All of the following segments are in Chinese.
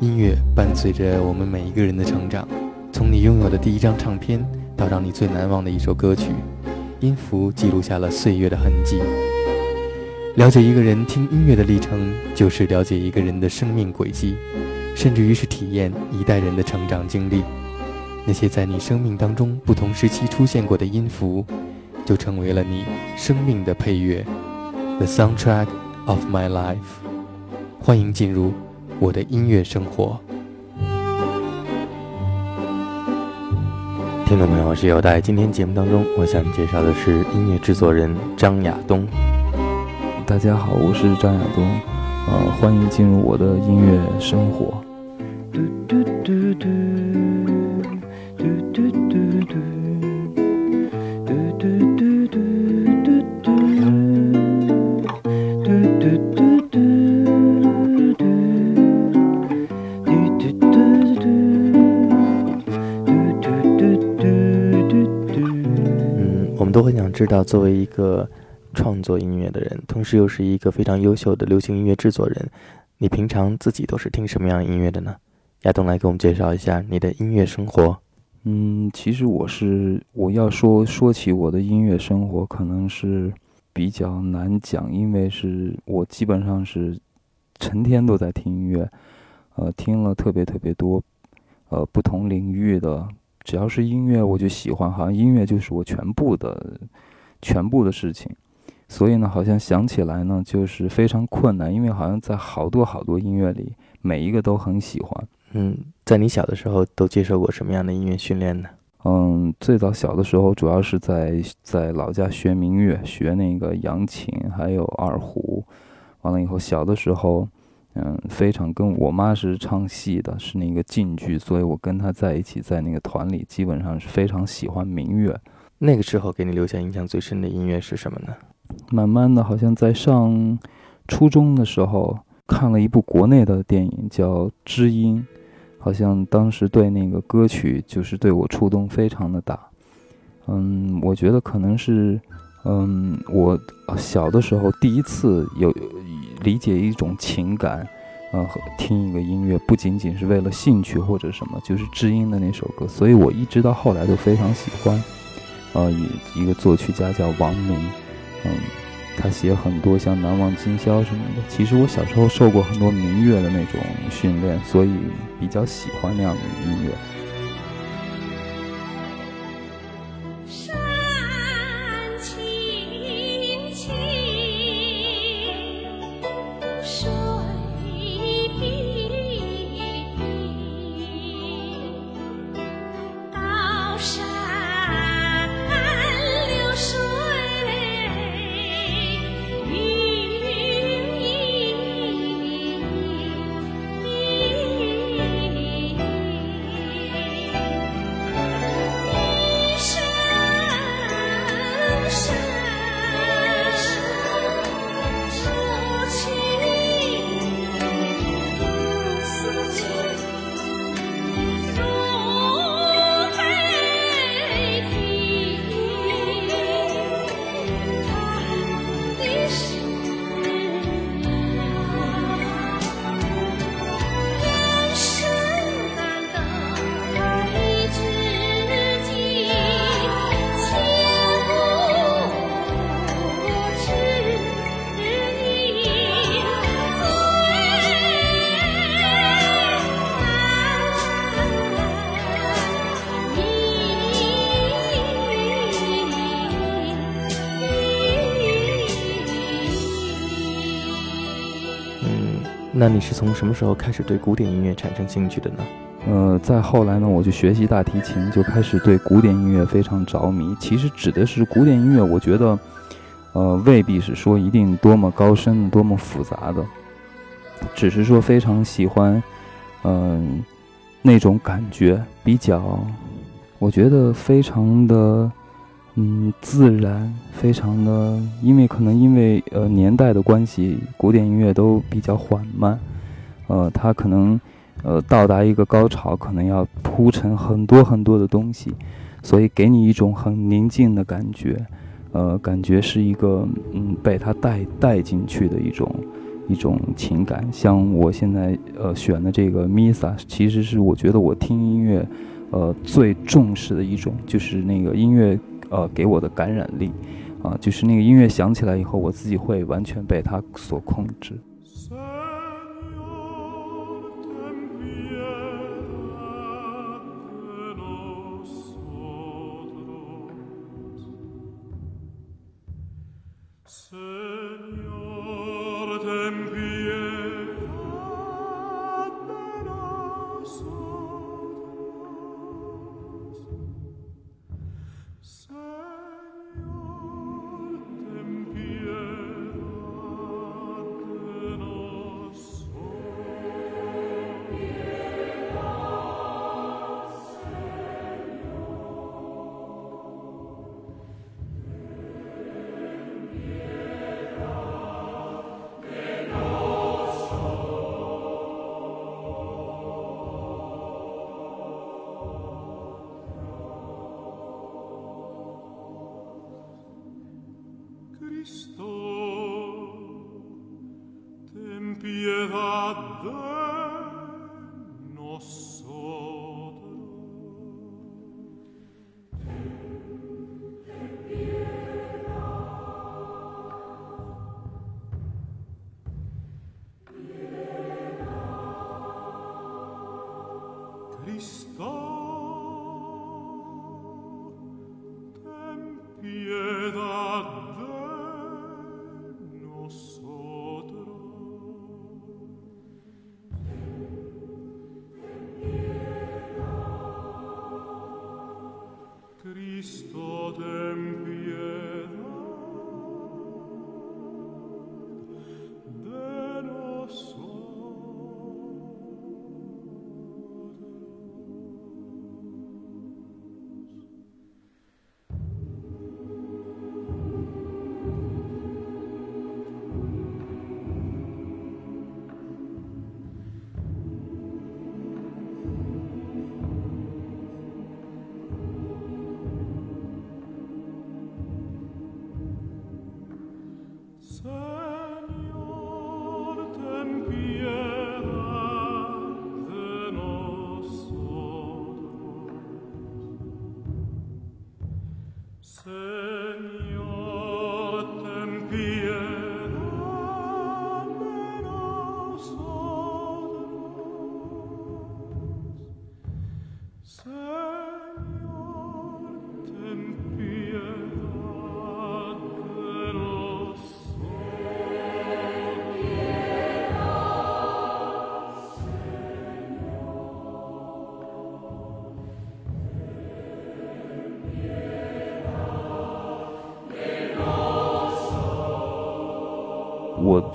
音乐伴随着我们每一个人的成长，从你拥有的第一张唱片到让你最难忘的一首歌曲，音符记录下了岁月的痕迹。了解一个人听音乐的历程，就是了解一个人的生命轨迹，甚至于是体验一代人的成长经历。那些在你生命当中不同时期出现过的音符，就成为了你生命的配乐，The soundtrack of my life。欢迎进入。我的音乐生活，听众朋友，我是有代。今天节目当中，我想介绍的是音乐制作人张亚东。大家好，我是张亚东，呃，欢迎进入我的音乐生活。都很想知道，作为一个创作音乐的人，同时又是一个非常优秀的流行音乐制作人，你平常自己都是听什么样的音乐的呢？亚东来给我们介绍一下你的音乐生活。嗯，其实我是我要说说起我的音乐生活，可能是比较难讲，因为是我基本上是成天都在听音乐，呃，听了特别特别多，呃，不同领域的。只要是音乐，我就喜欢，好像音乐就是我全部的、全部的事情。所以呢，好像想起来呢，就是非常困难，因为好像在好多好多音乐里，每一个都很喜欢。嗯，在你小的时候都接受过什么样的音乐训练呢？嗯，最早小的时候，主要是在在老家学民乐，学那个扬琴，还有二胡。完了以后，小的时候。嗯，非常跟我妈是唱戏的，是那个晋剧，所以我跟她在一起，在那个团里，基本上是非常喜欢民乐。那个时候给你留下印象最深的音乐是什么呢？慢慢的，好像在上初中的时候看了一部国内的电影叫《知音》，好像当时对那个歌曲就是对我触动非常的大。嗯，我觉得可能是，嗯，我小的时候第一次有。理解一种情感，呃，听一个音乐不仅仅是为了兴趣或者什么，就是知音的那首歌，所以我一直到后来都非常喜欢。呃，一一个作曲家叫王明，嗯，他写很多像《难忘今宵》什么的。其实我小时候受过很多民乐的那种训练，所以比较喜欢那样的音乐。那你是从什么时候开始对古典音乐产生兴趣的呢？呃，再后来呢，我就学习大提琴，就开始对古典音乐非常着迷。其实指的是古典音乐，我觉得，呃，未必是说一定多么高深、多么复杂的，只是说非常喜欢，嗯，那种感觉比较，我觉得非常的。嗯，自然，非常的，因为可能因为呃年代的关系，古典音乐都比较缓慢，呃，它可能呃到达一个高潮，可能要铺陈很多很多的东西，所以给你一种很宁静的感觉，呃，感觉是一个嗯被它带带进去的一种一种情感。像我现在呃选的这个 Misa，其实是我觉得我听音乐，呃最重视的一种，就是那个音乐呃给我的感染力，啊，就是那个音乐响起来以后，我自己会完全被它所控制。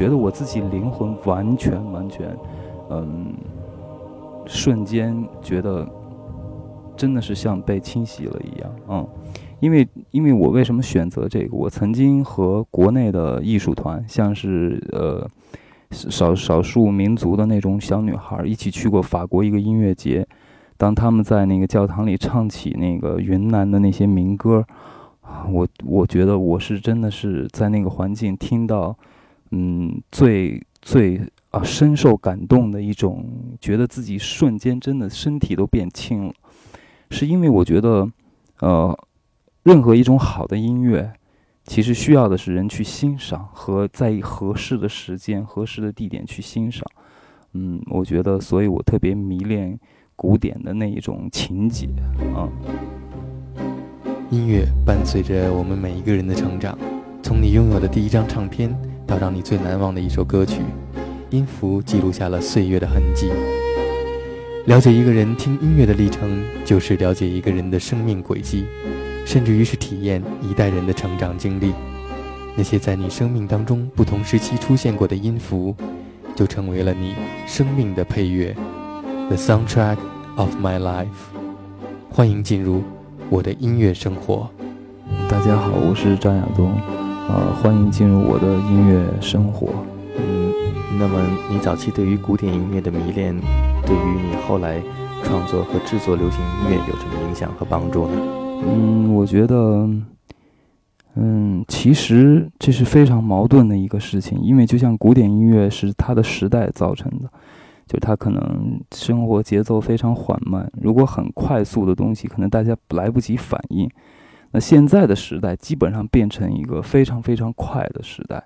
觉得我自己灵魂完全完全，嗯，瞬间觉得真的是像被清洗了一样，嗯，因为因为我为什么选择这个？我曾经和国内的艺术团，像是呃少少数民族的那种小女孩一起去过法国一个音乐节，当他们在那个教堂里唱起那个云南的那些民歌，我我觉得我是真的是在那个环境听到。嗯，最最啊深受感动的一种，觉得自己瞬间真的身体都变轻了，是因为我觉得，呃，任何一种好的音乐，其实需要的是人去欣赏和在合适的时间、合适的地点去欣赏。嗯，我觉得，所以我特别迷恋古典的那一种情节啊。音乐伴随着我们每一个人的成长，从你拥有的第一张唱片。到让你最难忘的一首歌曲，音符记录下了岁月的痕迹。了解一个人听音乐的历程，就是了解一个人的生命轨迹，甚至于是体验一代人的成长经历。那些在你生命当中不同时期出现过的音符，就成为了你生命的配乐，The soundtrack of my life。欢迎进入我的音乐生活。大家好，我是张亚东。呃，欢迎进入我的音乐生活。嗯，那么你早期对于古典音乐的迷恋，对于你后来创作和制作流行音乐有什么影响和帮助呢？嗯，我觉得嗯，其实这是非常矛盾的一个事情，因为就像古典音乐是它的时代造成的，就它可能生活节奏非常缓慢，如果很快速的东西，可能大家来不及反应。那现在的时代基本上变成一个非常非常快的时代，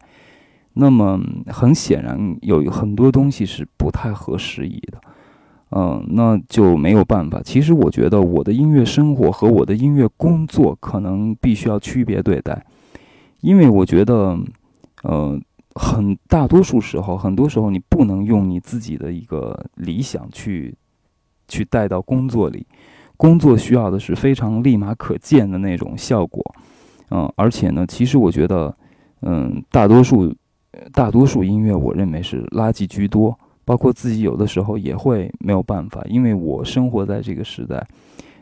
那么很显然有很多东西是不太合时宜的。嗯，那就没有办法。其实我觉得我的音乐生活和我的音乐工作可能必须要区别对待，因为我觉得，呃，很大多数时候，很多时候你不能用你自己的一个理想去去带到工作里。工作需要的是非常立马可见的那种效果。嗯，而且呢，其实我觉得，嗯，大多数大多数音乐，我认为是垃圾居多。包括自己有的时候也会没有办法，因为我生活在这个时代。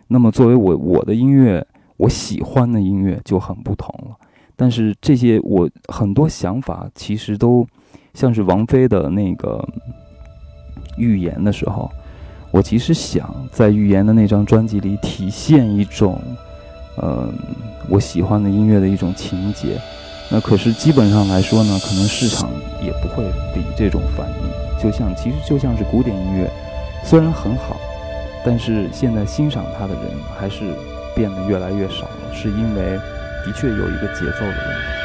那么作为我我的音乐，我喜欢的音乐就很不同了。但是这些我很多想法其实都像是王菲的那个《预言》的时候，我其实想在《预言》的那张专辑里体现一种，嗯，我喜欢的音乐的一种情节。那可是基本上来说呢，可能市场也不会理这种反应。就像其实就像是古典音乐，虽然很好，但是现在欣赏它的人还是变得越来越少了，是因为的确有一个节奏的问题。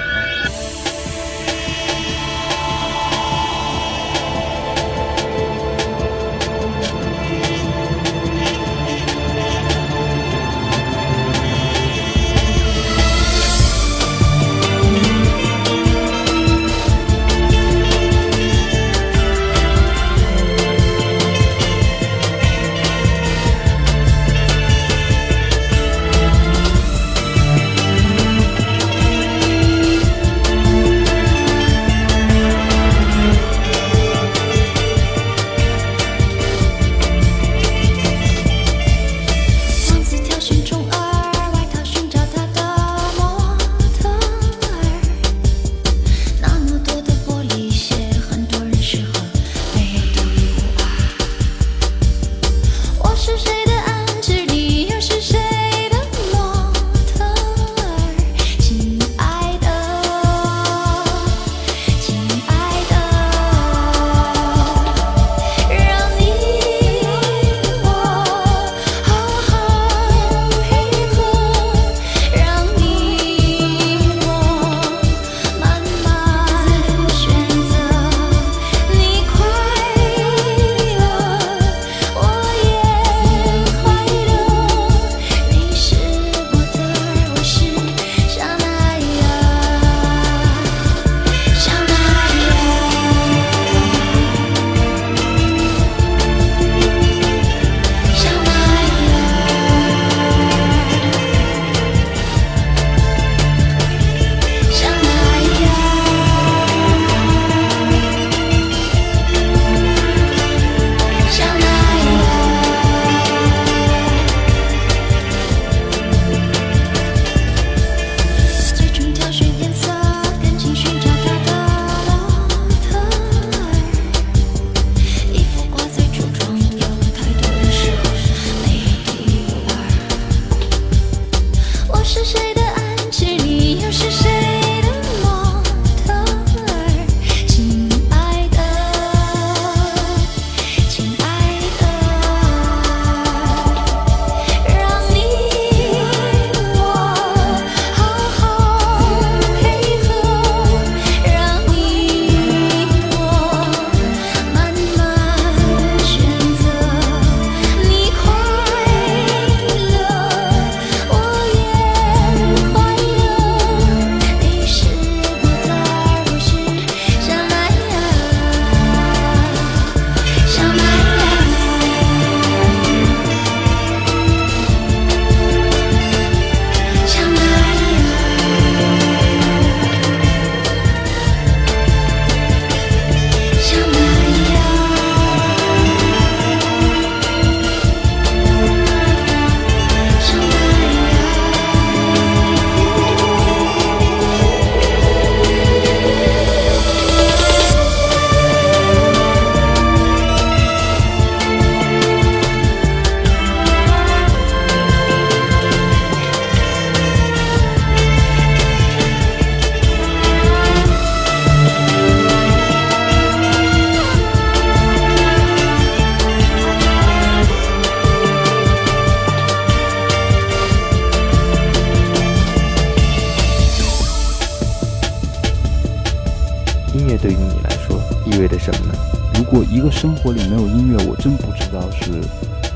果一个生活里没有音乐，我真不知道是，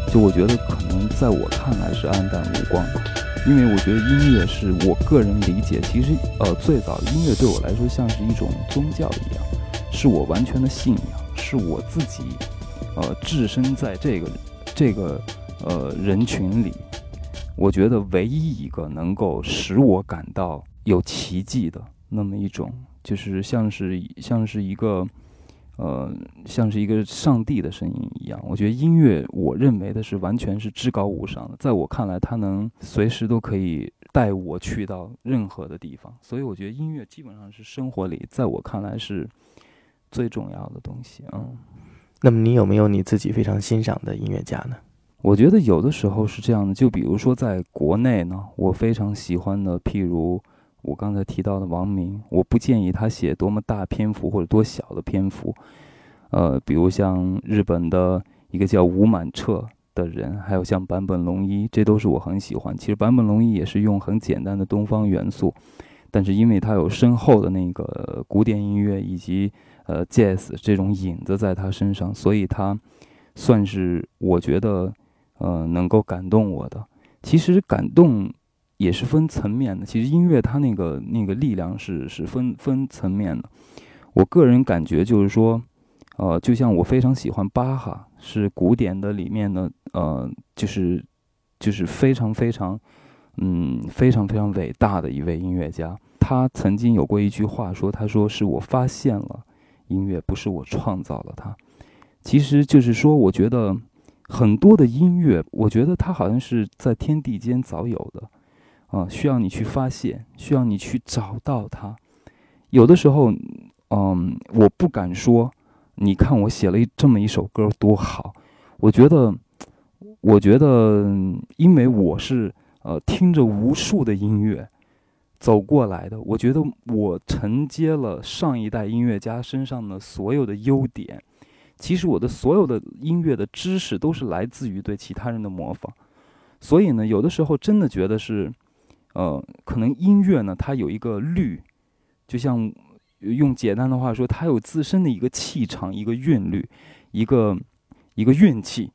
就我觉得可能在我看来是黯淡无光的，因为我觉得音乐是我个人理解，其实呃最早音乐对我来说像是一种宗教一样，是我完全的信仰，是我自己呃置身在这个这个呃人群里，我觉得唯一一个能够使我感到有奇迹的那么一种，就是像是像是一个。呃，像是一个上帝的声音一样。我觉得音乐，我认为的是完全是至高无上的。在我看来，它能随时都可以带我去到任何的地方。所以，我觉得音乐基本上是生活里，在我看来是最重要的东西。嗯，那么你有没有你自己非常欣赏的音乐家呢？我觉得有的时候是这样的。就比如说，在国内呢，我非常喜欢的，譬如。我刚才提到的王明，我不建议他写多么大篇幅或者多小的篇幅，呃，比如像日本的一个叫吴满彻的人，还有像坂本龙一，这都是我很喜欢。其实坂本龙一也是用很简单的东方元素，但是因为他有深厚的那个古典音乐以及呃 jazz 这种影子在他身上，所以他算是我觉得呃能够感动我的。其实感动。也是分层面的。其实音乐它那个那个力量是是分分层面的。我个人感觉就是说，呃，就像我非常喜欢巴哈，是古典的里面的，呃，就是就是非常非常，嗯，非常非常伟大的一位音乐家。他曾经有过一句话说：“他说是我发现了音乐，不是我创造了它。”其实就是说，我觉得很多的音乐，我觉得它好像是在天地间早有的。啊，需要你去发现，需要你去找到它。有的时候，嗯，我不敢说，你看我写了一这么一首歌多好。我觉得，我觉得，因为我是呃听着无数的音乐走过来的，我觉得我承接了上一代音乐家身上的所有的优点。其实我的所有的音乐的知识都是来自于对其他人的模仿。所以呢，有的时候真的觉得是。呃，可能音乐呢，它有一个律，就像用简单的话说，它有自身的一个气场、一个韵律、一个一个运气，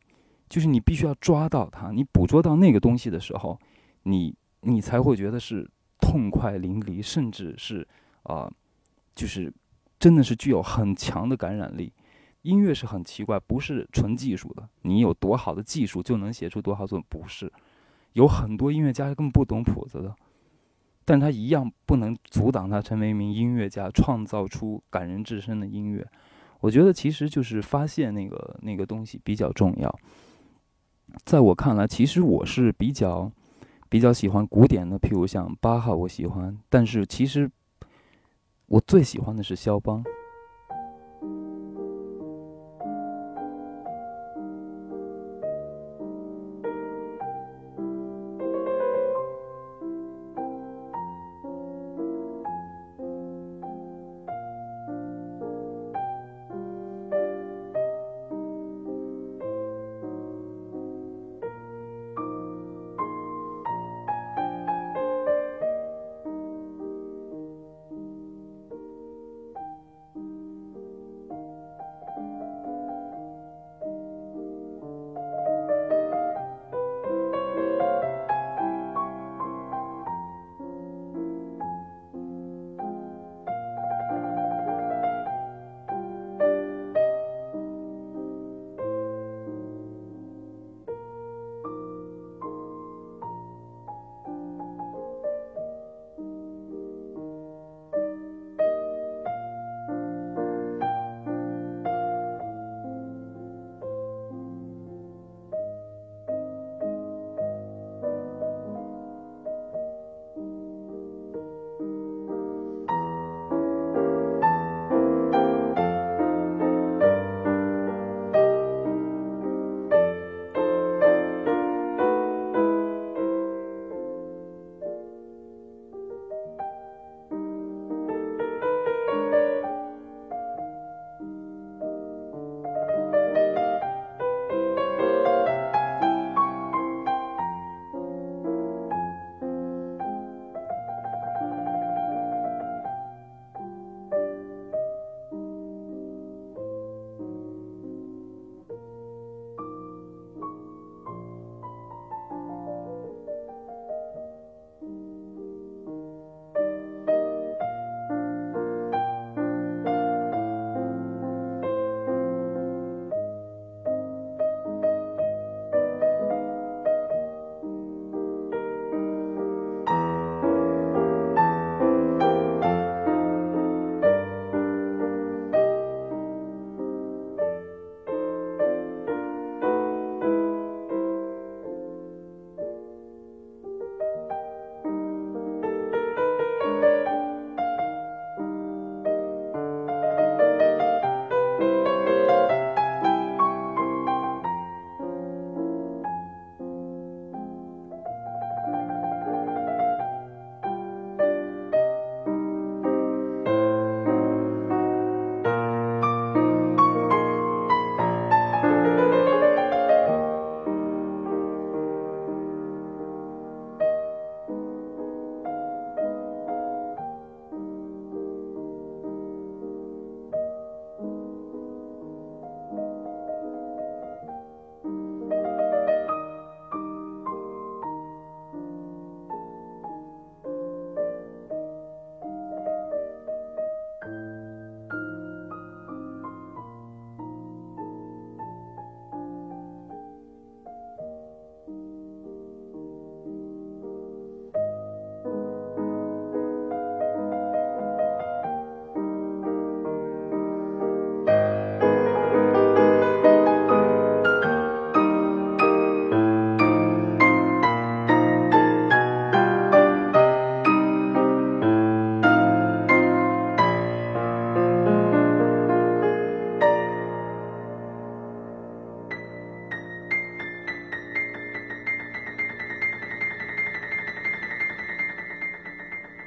就是你必须要抓到它，你捕捉到那个东西的时候，你你才会觉得是痛快淋漓，甚至是啊，就是真的是具有很强的感染力。音乐是很奇怪，不是纯技术的，你有多好的技术就能写出多好作，不是。有很多音乐家是根本不懂谱子的，但他一样不能阻挡他成为一名音乐家，创造出感人至深的音乐。我觉得其实就是发现那个那个东西比较重要。在我看来，其实我是比较比较喜欢古典的，譬如像巴哈，我喜欢。但是其实我最喜欢的是肖邦。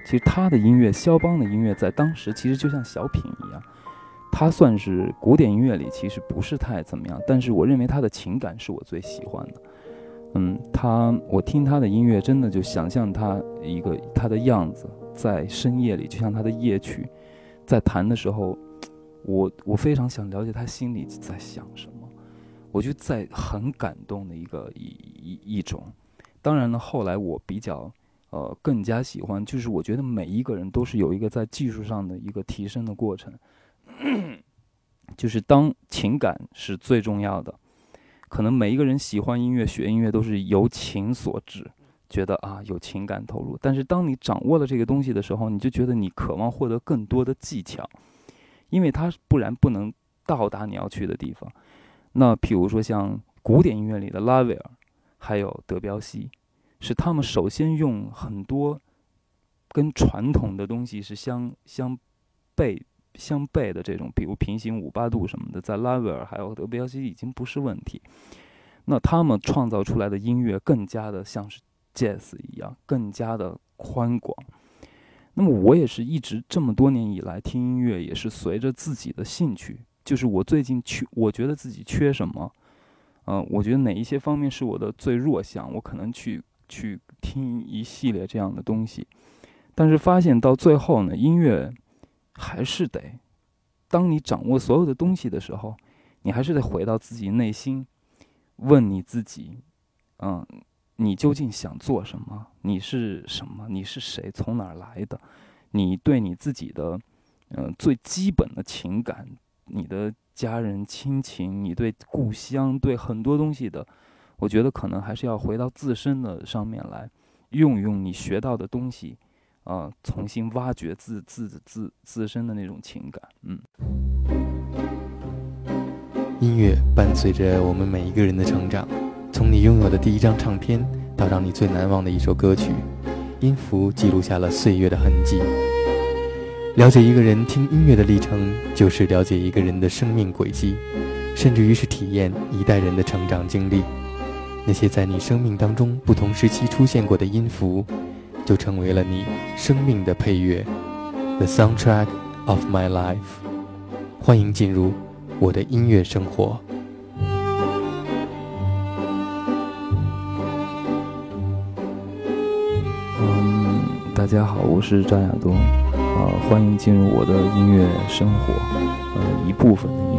其实他的音乐，肖邦的音乐，在当时其实就像小品一样，他算是古典音乐里其实不是太怎么样，但是我认为他的情感是我最喜欢的。嗯，他我听他的音乐，真的就想象他一个他的样子，在深夜里，就像他的夜曲，在弹的时候，我我非常想了解他心里在想什么，我就在很感动的一个一一一种。当然了，后来我比较。呃，更加喜欢，就是我觉得每一个人都是有一个在技术上的一个提升的过程，就是当情感是最重要的，可能每一个人喜欢音乐、学音乐都是由情所致，觉得啊有情感投入。但是当你掌握了这个东西的时候，你就觉得你渴望获得更多的技巧，因为它不然不能到达你要去的地方。那比如说像古典音乐里的拉威尔，还有德彪西。是他们首先用很多跟传统的东西是相相悖相悖的这种，比如平行五八度什么的，在拉威尔还有德彪西已经不是问题。那他们创造出来的音乐更加的像是 jazz 一样，更加的宽广。那么我也是一直这么多年以来听音乐，也是随着自己的兴趣，就是我最近缺，我觉得自己缺什么，嗯，我觉得哪一些方面是我的最弱项，我可能去。去听一系列这样的东西，但是发现到最后呢，音乐还是得，当你掌握所有的东西的时候，你还是得回到自己内心，问你自己，嗯，你究竟想做什么？你是什么？你是谁？从哪儿来的？你对你自己的，嗯，最基本的情感，你的家人亲情，你对故乡，对很多东西的。我觉得可能还是要回到自身的上面来，用用你学到的东西，啊，重新挖掘自自自自身的那种情感。嗯，音乐伴随着我们每一个人的成长，从你拥有的第一张唱片到让你最难忘的一首歌曲，音符记录下了岁月的痕迹。了解一个人听音乐的历程，就是了解一个人的生命轨迹，甚至于是体验一代人的成长经历。那些在你生命当中不同时期出现过的音符，就成为了你生命的配乐，The soundtrack of my life。欢迎进入我的音乐生活。嗯，大家好，我是张亚东，啊，欢迎进入我的音乐生活，呃，一部分的音。